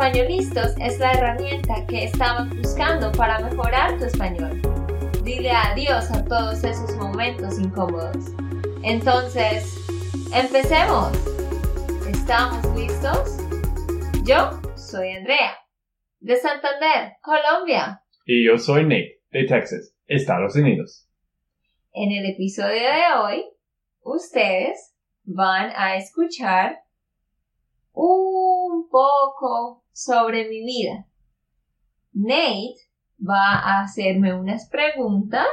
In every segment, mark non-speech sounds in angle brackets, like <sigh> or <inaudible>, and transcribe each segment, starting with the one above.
Españolistos es la herramienta que estabas buscando para mejorar tu español. Dile adiós a todos esos momentos incómodos. Entonces, empecemos. ¿Estamos listos? Yo soy Andrea, de Santander, Colombia. Y yo soy Nate, de Texas, Estados Unidos. En el episodio de hoy, ustedes van a escuchar un poco sobre mi vida. Nate va a hacerme unas preguntas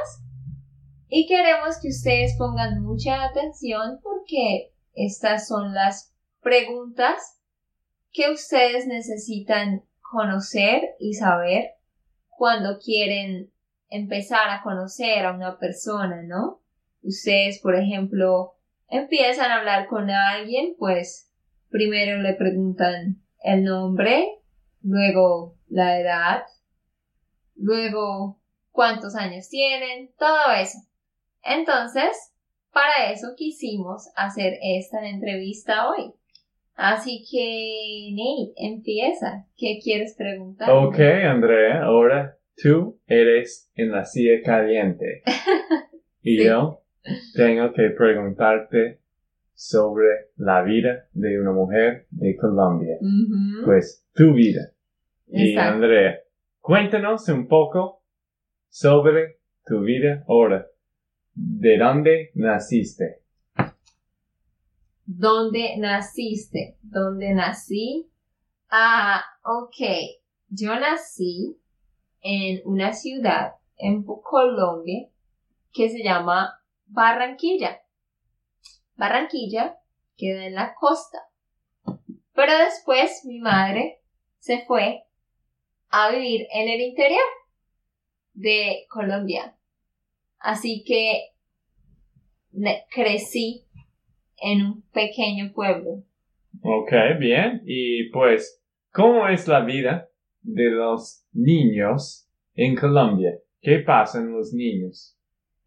y queremos que ustedes pongan mucha atención porque estas son las preguntas que ustedes necesitan conocer y saber cuando quieren empezar a conocer a una persona, ¿no? Ustedes, por ejemplo, empiezan a hablar con alguien, pues primero le preguntan el nombre, luego la edad, luego cuántos años tienen, todo eso. Entonces, para eso quisimos hacer esta entrevista hoy. Así que, Nate, empieza. ¿Qué quieres preguntar? Ok, Andrea, ahora tú eres en la silla caliente. <laughs> y yo tengo que preguntarte sobre la vida de una mujer de Colombia. Pues tu vida. Y Andrea, cuéntanos un poco sobre tu vida ahora. ¿De dónde naciste? ¿Dónde naciste? ¿Dónde nací? Ah, ok. Yo nací en una ciudad en Colombia que se llama Barranquilla. Barranquilla queda en la costa. Pero después mi madre se fue a vivir en el interior de Colombia. Así que crecí en un pequeño pueblo. Ok, bien. Y pues, ¿cómo es la vida de los niños en Colombia? ¿Qué pasa en los niños?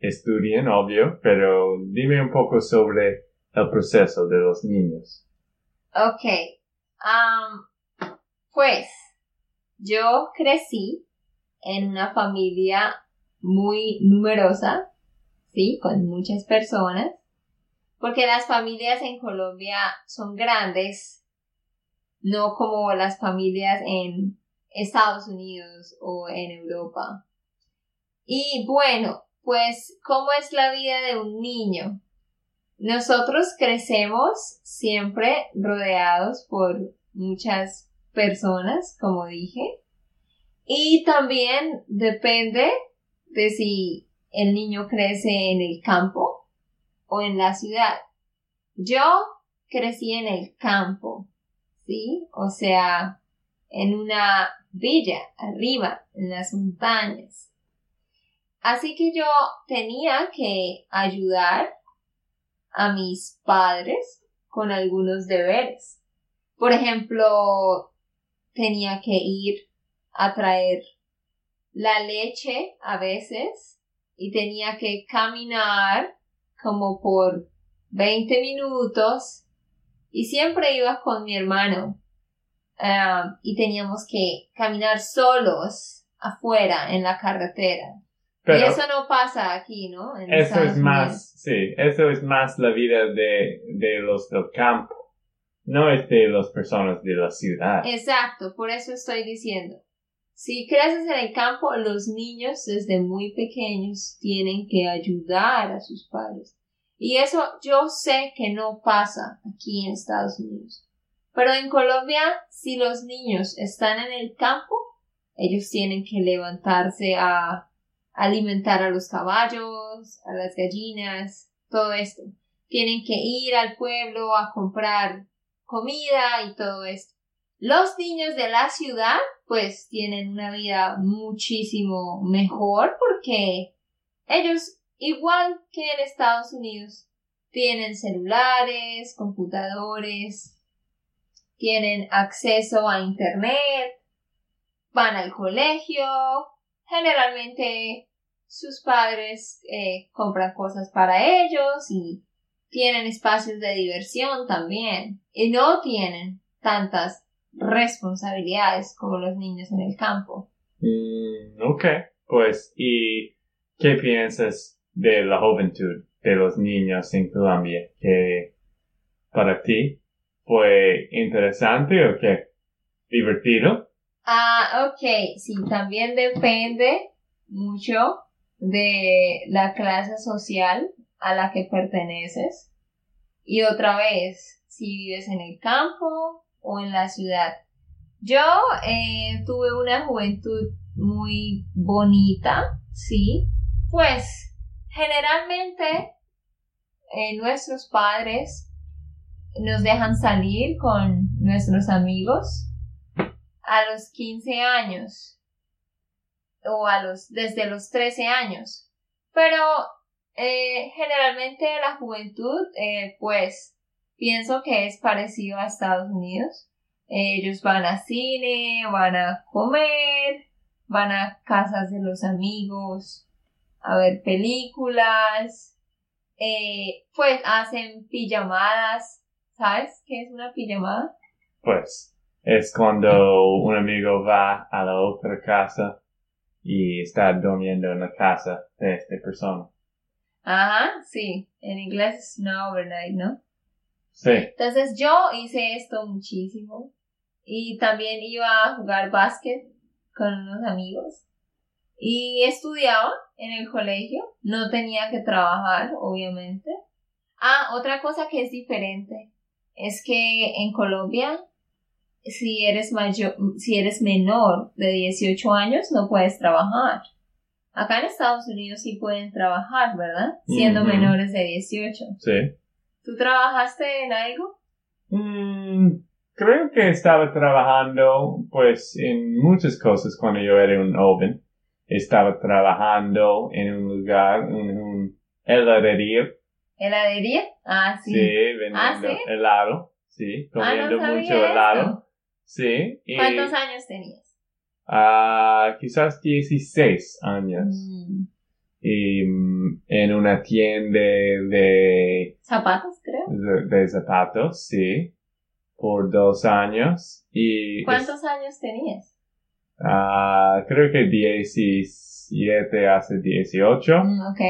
Estudian, obvio, pero dime un poco sobre el proceso de los niños. Ok. Um, pues yo crecí en una familia muy numerosa, ¿sí? Con muchas personas, porque las familias en Colombia son grandes, no como las familias en Estados Unidos o en Europa. Y bueno, pues, ¿cómo es la vida de un niño? Nosotros crecemos siempre rodeados por muchas personas, como dije, y también depende de si el niño crece en el campo o en la ciudad. Yo crecí en el campo, ¿sí? O sea, en una villa, arriba, en las montañas. Así que yo tenía que ayudar a mis padres con algunos deberes. Por ejemplo, tenía que ir a traer la leche a veces y tenía que caminar como por 20 minutos y siempre iba con mi hermano ah, y teníamos que caminar solos afuera en la carretera y eso no pasa aquí, ¿no? eso es más, sí, eso es más la vida de, de los del campo, no es de las personas de la ciudad. Exacto, por eso estoy diciendo. Si creces en el campo, los niños desde muy pequeños tienen que ayudar a sus padres. Y eso yo sé que no pasa aquí en Estados Unidos. Pero en Colombia, si los niños están en el campo, ellos tienen que levantarse a alimentar a los caballos, a las gallinas, todo esto. Tienen que ir al pueblo a comprar comida y todo esto. Los niños de la ciudad pues tienen una vida muchísimo mejor porque ellos, igual que en Estados Unidos, tienen celulares, computadores, tienen acceso a Internet, van al colegio, generalmente sus padres eh, compran cosas para ellos y tienen espacios de diversión también y no tienen tantas responsabilidades como los niños en el campo. Mm, ok, pues, ¿y qué piensas de la juventud de los niños en Colombia? ¿Que para ti fue interesante o qué? ¿Divertido? Ah, ok, sí, también depende mucho de la clase social a la que perteneces. Y otra vez, si vives en el campo o en la ciudad. Yo eh, tuve una juventud muy bonita, sí. Pues generalmente eh, nuestros padres nos dejan salir con nuestros amigos a los 15 años o a los desde los 13 años. Pero eh, generalmente la juventud, eh, pues pienso que es parecido a Estados Unidos. ellos van a cine, van a comer, van a casas de los amigos, a ver películas, eh, pues hacen pijamadas ¿Sabes qué es una pijamada? Pues es cuando un amigo va a la otra casa y está durmiendo en la casa de esta persona. Ajá, sí. En inglés es una overnight, ¿no? Sí. Entonces yo hice esto muchísimo. Y también iba a jugar básquet con unos amigos. Y estudiaba en el colegio. No tenía que trabajar, obviamente. Ah, otra cosa que es diferente es que en Colombia, si eres mayor, si eres menor de 18 años, no puedes trabajar. Acá en Estados Unidos sí pueden trabajar, ¿verdad? Siendo menores de 18. Sí. ¿Tú trabajaste en algo? Mm, creo que estaba trabajando, pues, en muchas cosas cuando yo era un joven. Estaba trabajando en un lugar, en un heladería ¿Heladería? Ah, sí. Sí, vendiendo ¿Ah, sí? helado. Sí, Ah, no comiendo mucho esto. Sí. Y, ¿Cuántos años tenías? ah, quizás 16 años. Mm, Y mm, en una tienda de, Zapatos, creo. de, de zapatos, sí. Por dos años. Y ¿Cuántos años tenías? ah, creo que 17 hace 18. Mm, ok.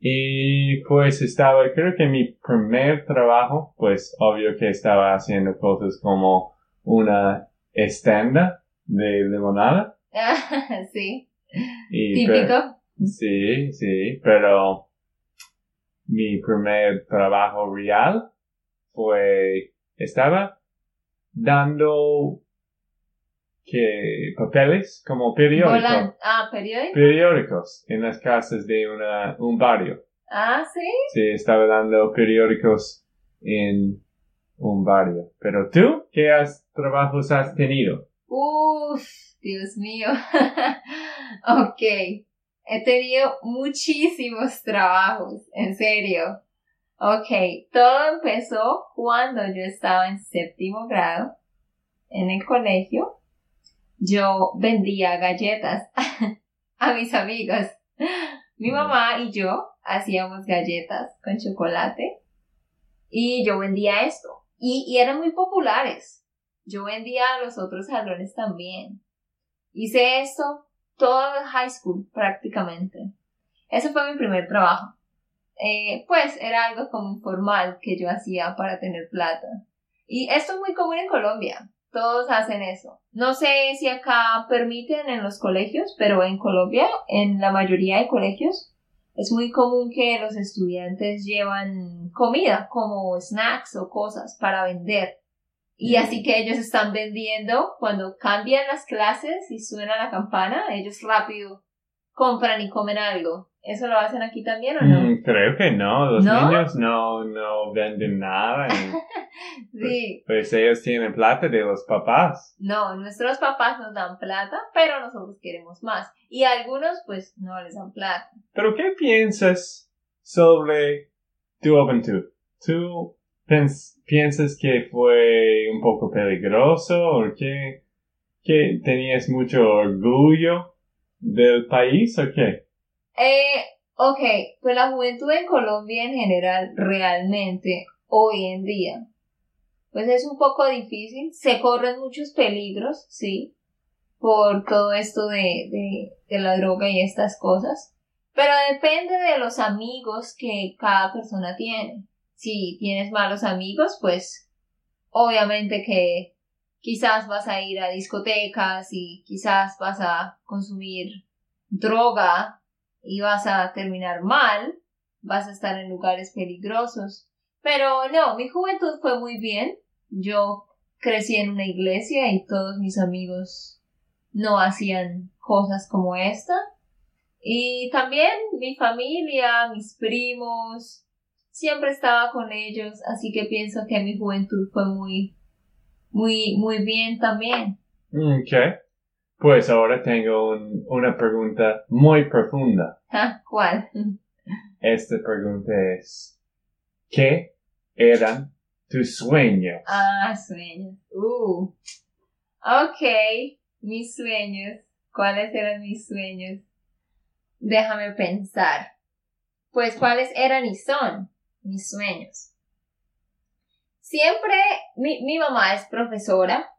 Y pues estaba, creo que mi primer trabajo, pues obvio que estaba haciendo cosas como una estenda de limonada. <laughs> sí. Y, pero- Típico. sí, sí, pero mi primer trabajo real fue, estaba dando que papeles como periódicos, Ah, periódico. periódicos en las casas de una, un barrio. Ah, sí. Sí, estaba dando periódicos en un barrio. Pero tú, ¿qué has, trabajos has tenido? Uf, Dios mío. <laughs> ok. He tenido muchísimos trabajos, en serio. Ok, todo empezó cuando yo estaba en séptimo grado en el colegio. Yo vendía galletas <laughs> a mis amigos. Mi Mm. mamá y yo hacíamos galletas con chocolate y yo vendía esto. Y, eran muy populares. Yo vendía a los otros salones también. Hice esto todo el high school prácticamente. Ese fue mi primer trabajo. Eh, pues era algo como informal que yo hacía para tener plata. Y esto es muy común en Colombia. Todos hacen eso. No sé si acá permiten en los colegios, pero en Colombia, en la mayoría de colegios, es muy común que los estudiantes llevan comida como snacks o cosas para vender. Y así que ellos están vendiendo cuando cambian las clases y suena la campana, ellos rápido compran y comen algo. ¿Eso lo hacen aquí también o no? Mm, creo que no, los ¿No? niños no, no venden nada. <laughs> Sí. pues ellos tienen plata de los papás. No, nuestros papás nos dan plata, pero nosotros queremos más. Y algunos, pues, no les dan plata. Pero ¿qué piensas sobre tu juventud? ¿Tú piensas que fue un poco peligroso o que, que tenías mucho orgullo del país o qué? Eh, ok, pues la juventud en Colombia en general, realmente, hoy en día, pues es un poco difícil. Se corren muchos peligros, sí, por todo esto de, de, de la droga y estas cosas. Pero depende de los amigos que cada persona tiene. Si tienes malos amigos, pues obviamente que quizás vas a ir a discotecas y quizás vas a consumir droga y vas a terminar mal, vas a estar en lugares peligrosos. Pero no, mi juventud fue muy bien. Yo crecí en una iglesia y todos mis amigos no hacían cosas como esta. Y también mi familia, mis primos, siempre estaba con ellos, así que pienso que mi juventud fue muy, muy, muy bien también. Ok. Pues ahora tengo un- una pregunta muy profunda. <laughs> Ah, ¿Cuál? Esta pregunta es, ¿qué eran tus sueños? Ah, sueños. Uh. Ok, mis sueños. ¿Cuáles eran mis sueños? Déjame pensar. Pues, ¿cuáles eran y son mis sueños? Siempre, mi, mi mamá es profesora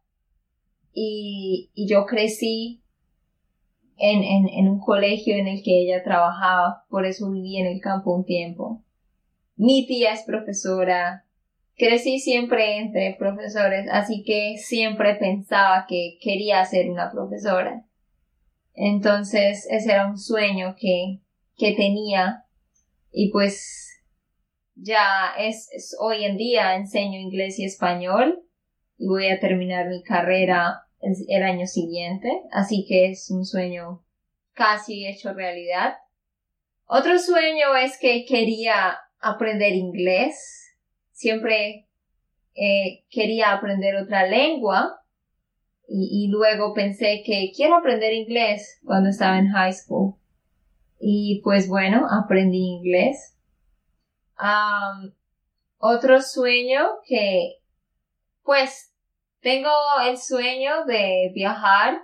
y, yo crecí en, en, un colegio en el que ella trabajaba, por eso viví en el campo un tiempo. Mi tía es profesora, crecí siempre entre profesores, así que siempre pensaba que quería ser una profesora. Entonces, ese era un sueño que, que tenía y pues ya es- hoy en día enseño inglés y español y voy a terminar mi carrera el, año siguiente, así que es un sueño casi hecho realidad. Otro sueño es que quería aprender inglés. Siempre eh, quería aprender otra lengua y, luego pensé que quiero aprender inglés cuando estaba en high school. Y pues bueno, aprendí inglés. Otro sueño que pues tengo el sueño de viajar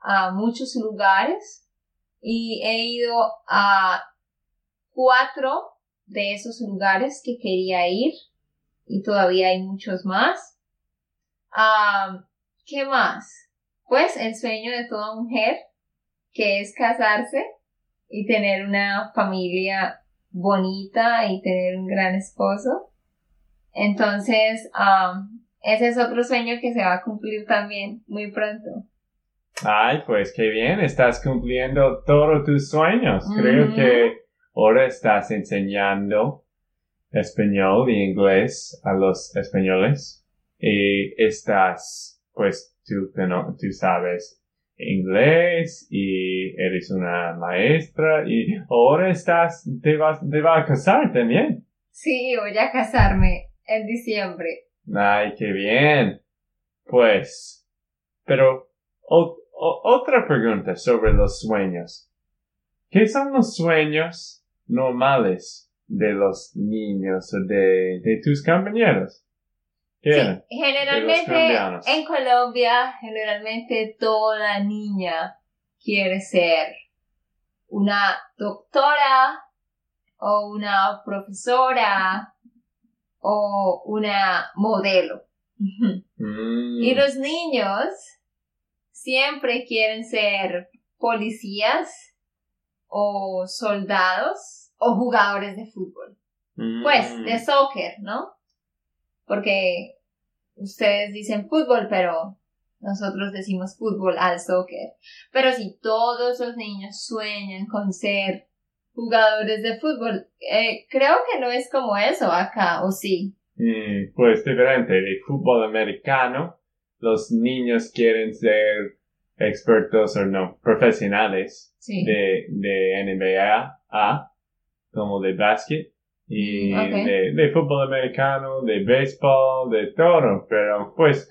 a muchos lugares y he ido a cuatro de esos lugares que quería ir y todavía hay muchos más. Am, ¿Qué más? Pues el sueño de toda mujer, que es casarse y tener una familia bonita y tener un gran esposo. Entonces, am, ese es otro sueño que se va a cumplir también muy pronto. Ay, pues qué bien, estás cumpliendo todos tus sueños. Creo que ahora estás enseñando español y inglés a los españoles. Y estás, pues tú, tú sabes inglés y eres una maestra y ahora estás, te vas, te vas a casar también. Sí, voy a casarme en diciembre. Ay, qué bien. Pues, pero o- o- otra pregunta sobre los sueños. ¿Qué son los sueños normales de los niños o de, de tus compañeros? ¿Qué Sí, eran? generalmente en Colombia, generalmente toda niña quiere ser una doctora o una profesora o una modelo. Mm, Y los niños siempre quieren ser policías o soldados o jugadores de fútbol. Pues, mm, de soccer, ¿no? Porque ustedes dicen fútbol, pero nosotros decimos fútbol al soccer. Pero si todos los niños sueñan con ser jugadores de fútbol, eh, creo que no es como eso acá, ¿o sí? mm, pues diferente. De fútbol americano, los niños quieren ser expertos o no, profesionales Sí. de, de NBA A, como de básquet, y Mm, de, de fútbol americano, de béisbol, de todo, pero pues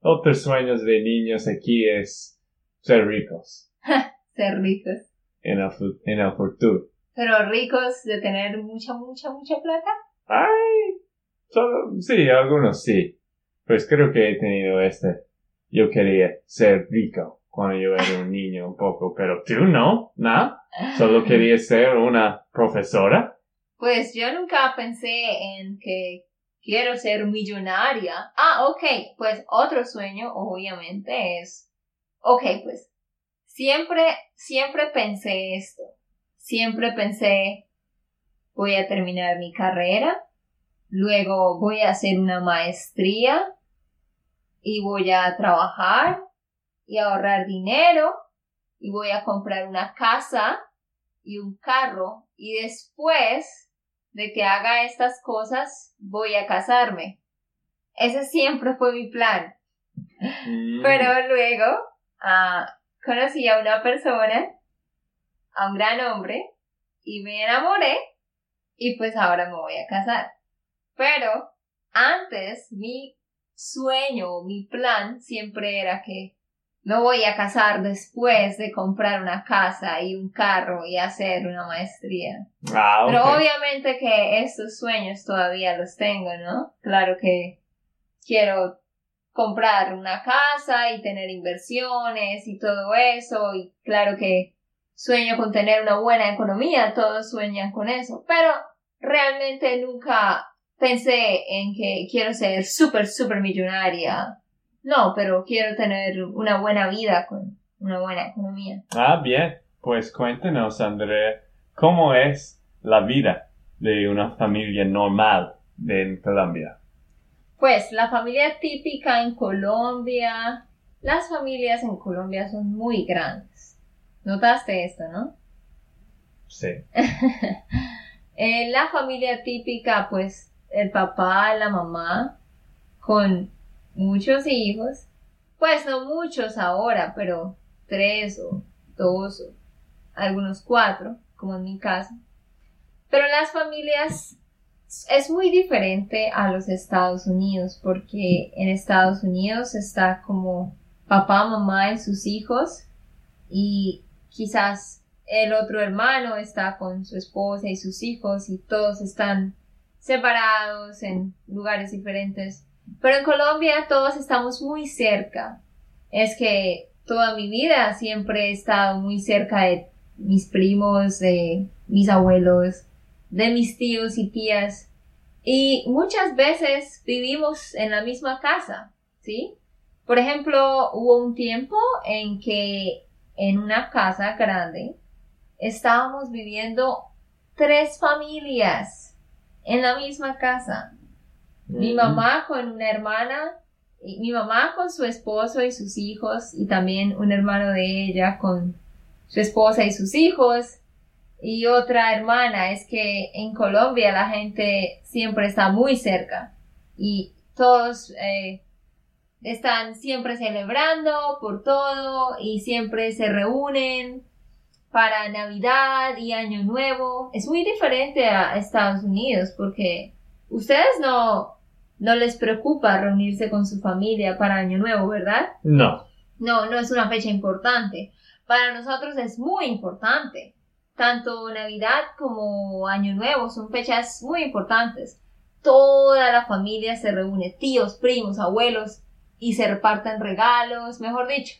otros sueños de niños aquí es ser ricos <laughs> Ser ricos. en el, en el futuro. Pero ricos de tener mucha, mucha, mucha plata. Ay, solo, sí, algunos sí. Pues creo que he tenido este. Yo quería ser rico cuando yo era un niño un poco, pero tú no, ¿no? Solo querías ser una profesora. Pues yo nunca pensé en que quiero ser millonaria. Ah, ok, pues otro sueño obviamente es, ok, pues siempre, siempre pensé esto. Siempre pensé, voy a terminar mi carrera, luego voy a hacer una maestría y voy a trabajar y ahorrar dinero y voy a comprar una casa y un carro y después de que haga estas cosas voy a casarme. Ese siempre fue mi plan. Mm, Pero luego ah, conocí a una persona, a un gran hombre, y me enamoré y pues ahora me voy a casar. Pero antes mi sueño, mi plan siempre era que me voy a casar después de comprar una casa y un carro y hacer una maestría. Ah, Pero obviamente que estos sueños todavía los tengo, ¿no? Claro que quiero comprar una casa y tener inversiones y todo eso y claro que sueño con tener una buena economía, todos sueñan con eso, pero realmente nunca pensé en que quiero ser súper, súper millonaria. No, pero quiero tener una buena vida con una buena economía. Ah, bien. Pues cuéntanos, Andrea, ¿cómo es la vida de una familia normal en Colombia? Pues la familia típica en Colombia, las familias en Colombia son muy grandes. ¿Notaste esto, no? Sí. <laughs> En la familia típica, pues el papá, la mamá, con muchos hijos, pues no muchos ahora, pero tres o dos o algunos cuatro, como en mi caso. Pero las familias es muy diferente a los Estados Unidos, porque en Estados Unidos está como papá, mamá y sus hijos, y quizás el otro hermano está con su esposa y sus hijos, y todos están separados en lugares diferentes. Pero en Colombia todos estamos muy cerca. Es que toda mi vida siempre he estado muy cerca de mis primos, de mis abuelos, de mis tíos y tías. Y muchas veces vivimos en la misma casa, ¿sí? Por ejemplo, hubo un tiempo en que en una casa grande estábamos viviendo tres familias en la misma casa. Mi Mm. mamá con una hermana, y mi mamá con su esposo y sus hijos, y también un hermano de ella con su esposa y sus hijos, y otra hermana. Es que en Colombia la gente siempre está muy cerca y todos eh, están siempre celebrando por todo y siempre se reúnen para Navidad y Año Nuevo. Es muy diferente a Estados Unidos porque ustedes no, no les preocupa reunirse con su familia para Año Nuevo, ¿verdad? No. No, no es una fecha importante. Para nosotros es muy importante. Tanto Navidad como Año Nuevo son fechas muy importantes. Toda la familia se reúne, tíos, primos, abuelos, y se reparten regalos, mejor dicho.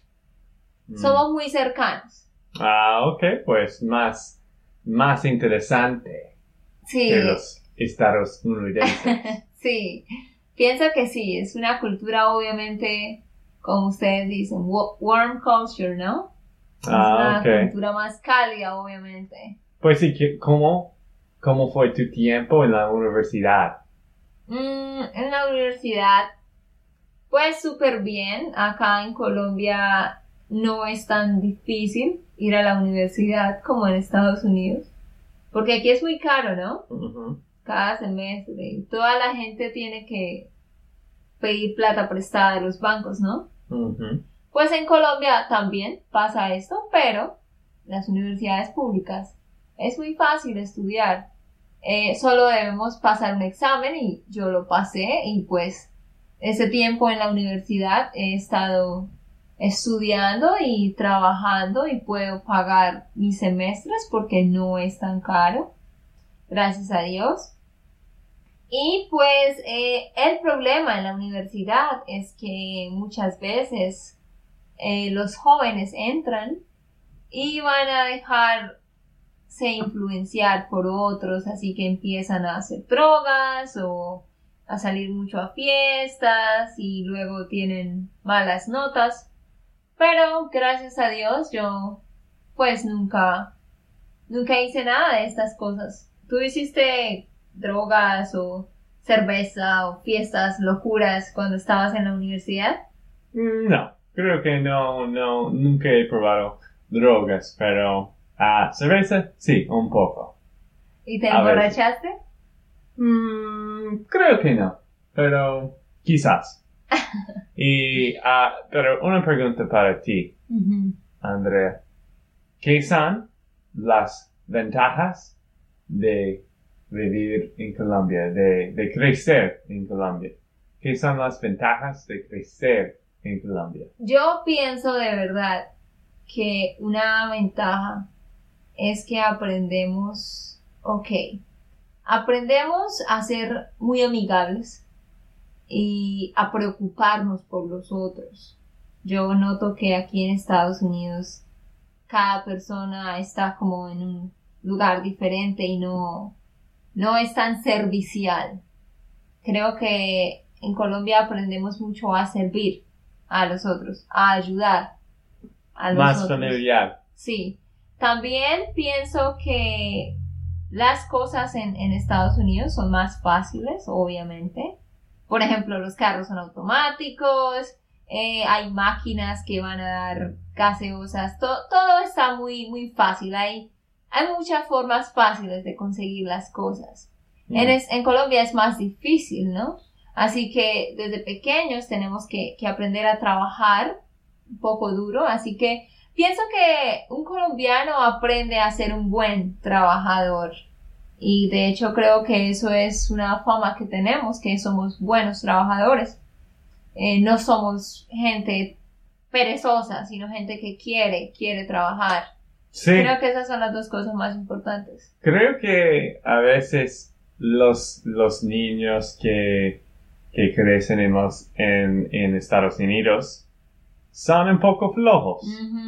Mm. Somos muy cercanos. Ah, ok, pues más, más interesante Sí, que los Estados Unidos. <laughs> sí. Pienso que sí, es una cultura obviamente, como ustedes dicen, wa- warm culture, ¿no? Es ah, una cultura más cálida, obviamente. Pues sí, ¿cómo, ¿cómo fue tu tiempo en la universidad? Mm, en la universidad, pues súper bien. Acá en Colombia no es tan difícil ir a la universidad como en Estados Unidos. Porque aquí es muy caro, ¿no? Cada semestre. Toda la gente tiene que pedir plata prestada de los bancos, ¿no? Pues en Colombia también pasa esto, pero las universidades públicas es muy fácil estudiar. Eh, solo debemos pasar un examen y yo lo pasé y pues ese tiempo en la universidad he estado estudiando y trabajando y puedo pagar mis semestres porque no es tan caro. Gracias a Dios. Y pues eh, el problema en la universidad es que muchas veces eh, los jóvenes entran y van a dejarse influenciar por otros, así que empiezan a hacer drogas o a salir mucho a fiestas y luego tienen malas notas. Pero gracias a Dios yo pues nunca, nunca hice nada de estas cosas. ¿Tú hiciste drogas o cerveza o fiestas, locuras cuando estabas en la universidad? Mm, no, creo que no, no, nunca he probado drogas, pero ah, cerveza sí, un poco. ¿Y te emborrachaste? Mm, creo que no, pero quizás. <laughs> y, ah, pero una pregunta para ti, Andrea. ¿Qué son las ventajas de vivir en Colombia, de, de crecer en Colombia? ¿Qué son las ventajas de crecer en Colombia? Yo pienso de verdad que una ventaja es que aprendemos, ok, aprendemos a ser muy amigables y a preocuparnos por los otros. Yo noto que aquí en Estados Unidos cada persona está como en un lugar diferente y no, no es tan servicial. Creo que en Colombia aprendemos mucho a servir a los otros, a ayudar a los Más otros. familiar. Sí. También pienso que las cosas en, en Estados Unidos son más fáciles, obviamente. Por ejemplo, los carros son automáticos, eh, hay máquinas que van a dar gaseosas, to- todo está muy, muy fácil. Hay, hay muchas formas fáciles de conseguir las cosas. En, es- en Colombia es más difícil, ¿no? Así que desde pequeños tenemos que, que aprender a trabajar un poco duro. Así que pienso que un colombiano aprende a ser un buen trabajador. Y de hecho creo que eso es una fama que tenemos, que somos buenos trabajadores. Eh, no somos gente perezosa, sino gente que quiere, quiere trabajar. Sí, Creo que esas son las dos cosas más importantes. creo que a veces los, los niños que, que crecen en, los, en, en Estados Unidos son un poco flojos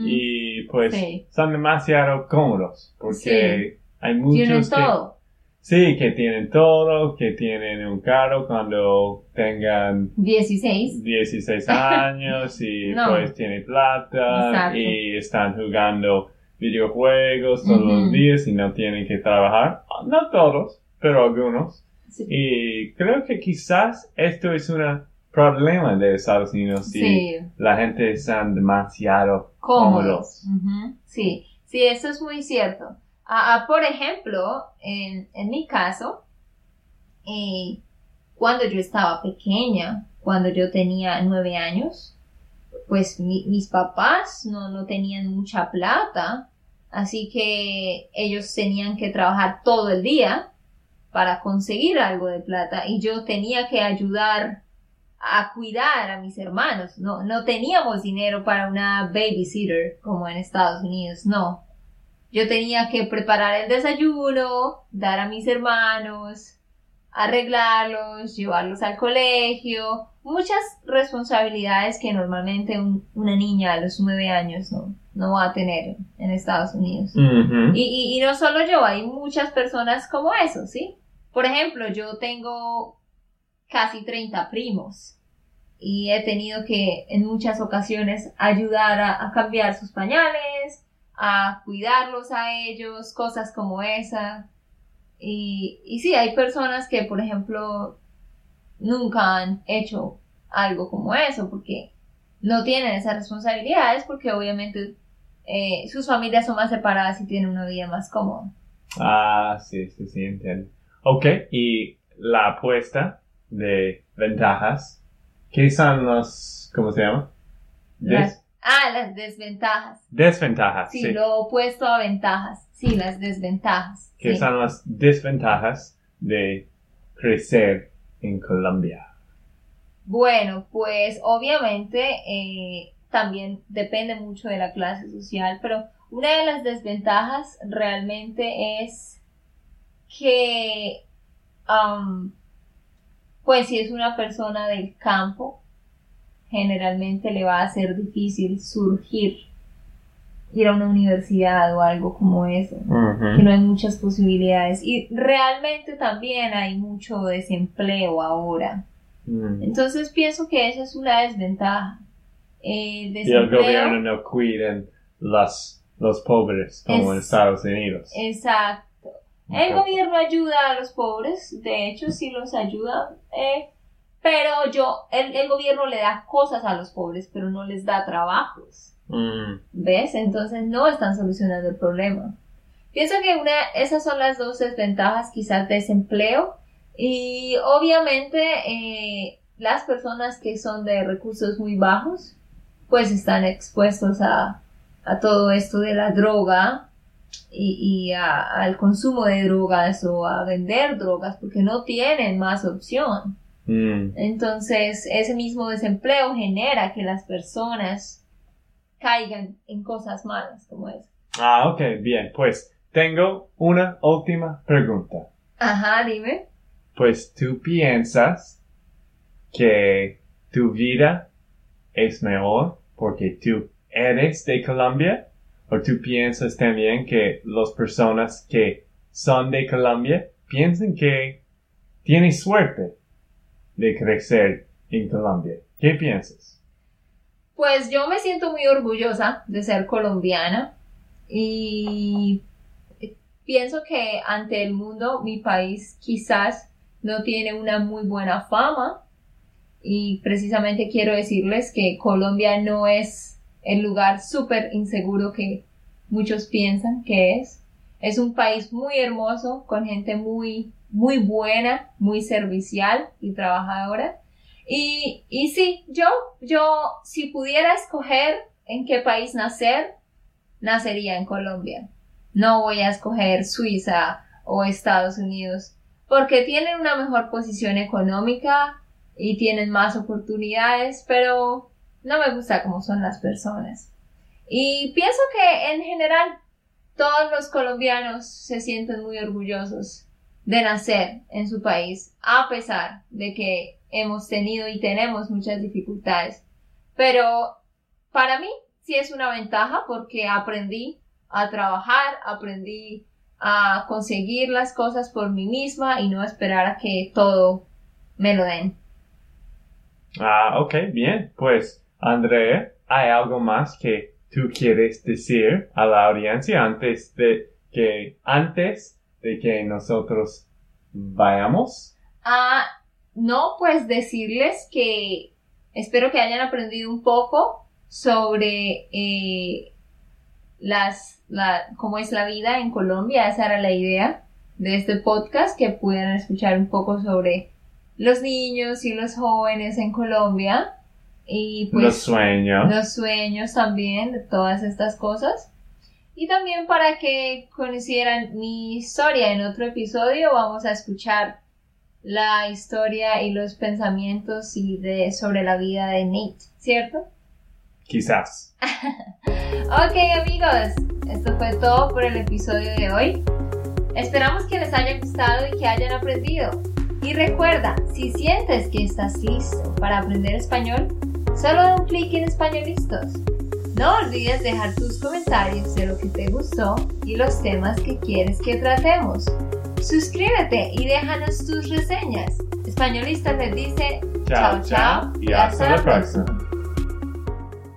y pues Sí. son demasiado cómodos porque hay muchos Tienen que, todo. sí, que tienen todo, que tienen un carro cuando tengan 16. 16 <laughs> años y No. pues tienen plata Exacto. y están jugando videojuegos todos los días y no tienen que trabajar. No todos, pero algunos. Sí. Y creo que quizás esto es un problema de Estados Unidos si Sí. la gente están demasiado cómodos. Sí, sí, eso es muy cierto. Ah, ah, por ejemplo, en, en mi caso, eh, cuando yo estaba pequeña, cuando yo tenía nueve años, pues mi- mis papás no, no tenían mucha plata, así que ellos tenían que trabajar todo el día para conseguir algo de plata y yo tenía que ayudar a cuidar a mis hermanos. No, no teníamos dinero para una babysitter como en Estados Unidos, no. Yo tenía que preparar el desayuno, dar a mis hermanos, arreglarlos, llevarlos al colegio, muchas responsabilidades que normalmente un- una niña a los nueve años no, no va a tener en Estados Unidos. Y, y no solo yo, hay muchas personas como eso, ¿sí? Por ejemplo, yo tengo casi 30 primos y he tenido que en muchas ocasiones ayudar a, cambiar sus pañales, a cuidarlos a ellos, cosas como esa. Y, y sí, hay personas que, por ejemplo, nunca han hecho algo como eso porque no tienen esas responsabilidades porque obviamente eh, sus familias son más separadas y tienen una vida más cómoda. Ah, sí, sí, sí, entiendo. Ok, y la apuesta de ventajas, ¿qué son los, cómo se llama? Des- Las- Ah, las desventajas. Desventajas, Sí, sí. lo opuesto a ventajas. Sí, las desventajas. ¿Qué sí. son las desventajas de crecer en Colombia? Bueno, pues obviamente eh, también depende mucho de la clase social, pero una de las desventajas realmente es que, am, pues si es una persona del campo, generalmente le va a ser difícil surgir, ir a una universidad o algo como eso que no hay muchas posibilidades y realmente también hay mucho desempleo ahora. Mm. Entonces pienso que esa es una desventaja. El Y el gobierno no cuida los, los pobres como en Es- Estados Unidos. exacto. El gobierno ayuda a los pobres, de hecho sí los ayuda, eh, pero yo, el, el gobierno le da cosas a los pobres, pero no les da trabajos. Mm. ¿Ves? Entonces no están solucionando el problema. Pienso que una, esas son las dos desventajas, quizás desempleo y obviamente eh, las personas que son de recursos muy bajos pues están expuestos a, a todo esto de la droga y, y a- al consumo de drogas o a vender drogas porque no tienen más opción. Mm. Entonces, ese mismo desempleo genera que las personas caigan en cosas malas como eso. Ah, ok, bien. Pues tengo una última pregunta. Ajá, dime. Pues tú piensas que tu vida es mejor porque tú eres de Colombia o tú piensas también que las personas que son de Colombia piensan que tienes suerte de crecer en Colombia. ¿Qué piensas? Pues yo me siento muy orgullosa de ser colombiana y pienso que ante el mundo mi país quizás no tiene una muy buena fama y precisamente quiero decirles que Colombia no es el lugar súper inseguro que muchos piensan que es. Es un país muy hermoso, con gente muy, muy buena, muy servicial y trabajadora. Y, y sí, yo, yo, si pudiera escoger en qué país nacer, nacería en Colombia. No voy a escoger Suiza o Estados Unidos, porque tienen una mejor posición económica y tienen más oportunidades, pero no me gusta cómo son las personas. Y pienso que en general todos los colombianos se sienten muy orgullosos de nacer en su país, a pesar de que hemos tenido y tenemos muchas dificultades. Pero para mí sí es una ventaja porque aprendí a trabajar, aprendí a conseguir las cosas por mí misma y no esperar a que todo me lo den. Ah, ok, bien. Pues, Andrea, ¿hay algo más que tú quieres decir a la audiencia antes de que, antes de que nosotros vayamos? Ah, no, pues decirles que espero que hayan aprendido un poco sobre eh, las, la, cómo es la vida en Colombia. Esa era la idea de este podcast, que pudieran escuchar un poco sobre los niños y los jóvenes en Colombia y pues Los sueños. los sueños también todas estas cosas. Y también para que conocieran mi historia en otro episodio vamos a escuchar la historia y los pensamientos y de sobre la vida de Nate, ¿cierto? Quizás. <laughs> Ok amigos, esto fue todo por el episodio de hoy. Esperamos que les haya gustado y que hayan aprendido. Y recuerda, si sientes que estás listo para aprender español, solo da un clic en Españolistos. No olvides dejar tus comentarios de lo que te gustó y los temas que quieres que tratemos. Suscríbete y déjanos tus reseñas. Españolistas les dice Chao, chao y hasta la próxima.